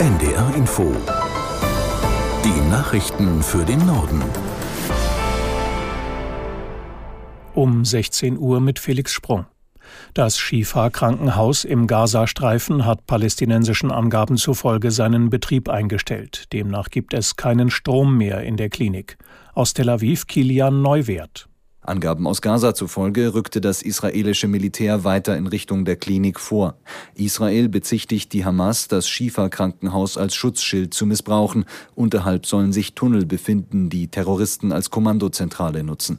NDR Info. Die Nachrichten für den Norden. Um 16 Uhr mit Felix Sprung. Das Schifa-Krankenhaus im Gazastreifen hat palästinensischen Angaben zufolge seinen Betrieb eingestellt. Demnach gibt es keinen Strom mehr in der Klinik. Aus Tel Aviv Kilian Neuwert. Angaben aus Gaza zufolge rückte das israelische Militär weiter in Richtung der Klinik vor. Israel bezichtigt die Hamas, das Schifa-Krankenhaus als Schutzschild zu missbrauchen. Unterhalb sollen sich Tunnel befinden, die Terroristen als Kommandozentrale nutzen.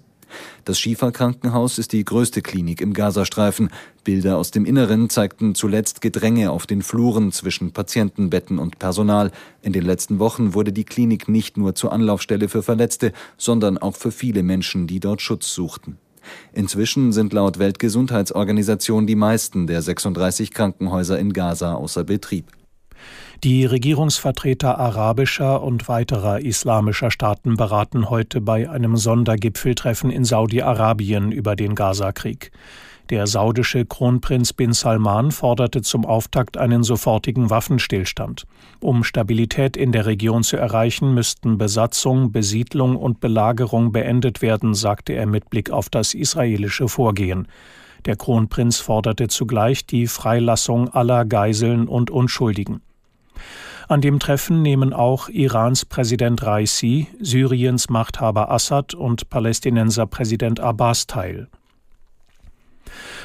Das Schifa-Krankenhaus ist die größte Klinik im Gazastreifen. Bilder aus dem Inneren zeigten zuletzt Gedränge auf den Fluren zwischen Patientenbetten und Personal. In den letzten Wochen wurde die Klinik nicht nur zur Anlaufstelle für Verletzte, sondern auch für viele Menschen, die dort Schutz suchten. Inzwischen sind laut Weltgesundheitsorganisation die meisten der 36 Krankenhäuser in Gaza außer Betrieb. Die Regierungsvertreter arabischer und weiterer islamischer Staaten beraten heute bei einem Sondergipfeltreffen in Saudi-Arabien über den Gazakrieg. Der saudische Kronprinz bin Salman forderte zum Auftakt einen sofortigen Waffenstillstand. Um Stabilität in der Region zu erreichen, müssten Besatzung, Besiedlung und Belagerung beendet werden, sagte er mit Blick auf das israelische Vorgehen. Der Kronprinz forderte zugleich die Freilassung aller Geiseln und Unschuldigen. An dem Treffen nehmen auch Irans Präsident Raisi, Syriens Machthaber Assad und Palästinenser Präsident Abbas teil.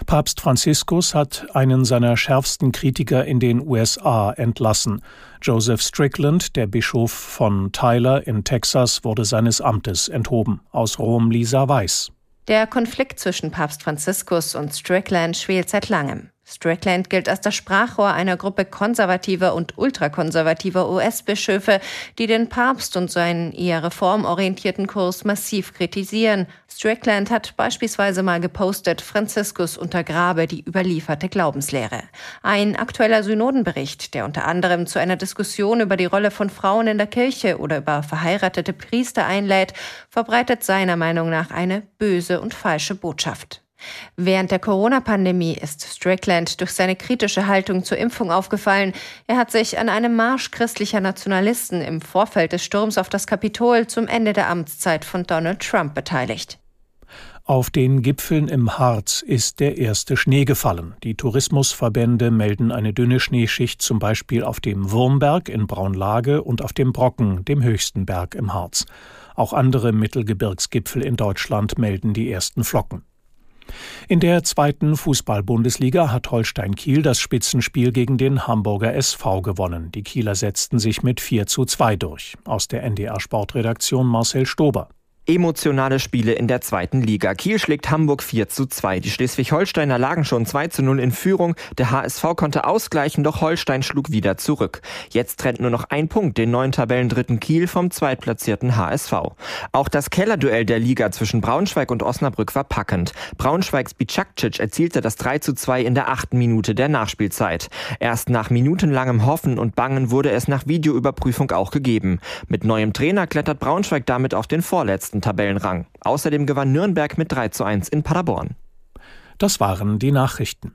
Papst Franziskus hat einen seiner schärfsten Kritiker in den USA entlassen. Joseph Strickland, der Bischof von Tyler in Texas, wurde seines Amtes enthoben. Aus Rom Lisa Weiß. Der Konflikt zwischen Papst Franziskus und Strickland schwelt seit langem. Strickland gilt als das Sprachrohr einer Gruppe konservativer und ultrakonservativer US-Bischöfe, die den Papst und seinen eher reformorientierten Kurs massiv kritisieren. Strickland hat beispielsweise mal gepostet, Franziskus untergrabe die überlieferte Glaubenslehre. Ein aktueller Synodenbericht, der unter anderem zu einer Diskussion über die Rolle von Frauen in der Kirche oder über verheiratete Priester einlädt, verbreitet seiner Meinung nach eine böse und falsche Botschaft. Während der Corona-Pandemie ist Strickland durch seine kritische Haltung zur Impfung aufgefallen. Er hat sich an einem Marsch christlicher Nationalisten im Vorfeld des Sturms auf das Kapitol zum Ende der Amtszeit von Donald Trump beteiligt. Auf den Gipfeln im Harz ist der erste Schnee gefallen. Die Tourismusverbände melden eine dünne Schneeschicht zum Beispiel auf dem Wurmberg in Braunlage und auf dem Brocken, dem höchsten Berg im Harz. Auch andere Mittelgebirgsgipfel in Deutschland melden die ersten Flocken. In der zweiten Fußball-Bundesliga hat Holstein Kiel das Spitzenspiel gegen den Hamburger SV gewonnen. Die Kieler setzten sich mit 4 zu 2 durch. Aus der NDR Sportredaktion Marcel Stober. Emotionale Spiele in der zweiten Liga. Kiel schlägt Hamburg 4 zu 2. Die Schleswig-Holsteiner lagen schon 2 zu 0 in Führung. Der HSV konnte ausgleichen, doch Holstein schlug wieder zurück. Jetzt trennt nur noch ein Punkt den neuen Tabellendritten Kiel vom zweitplatzierten HSV. Auch das Kellerduell der Liga zwischen Braunschweig und Osnabrück war packend. Braunschweigs Bicakcic erzielte das 3 zu 2 in der achten Minute der Nachspielzeit. Erst nach minutenlangem Hoffen und Bangen wurde es nach Videoüberprüfung auch gegeben. Mit neuem Trainer klettert Braunschweig damit auf den vorletzten ersten Tabellenrang. Außerdem gewann Nürnberg mit 3 zu 1 in Paderborn. Das waren die Nachrichten.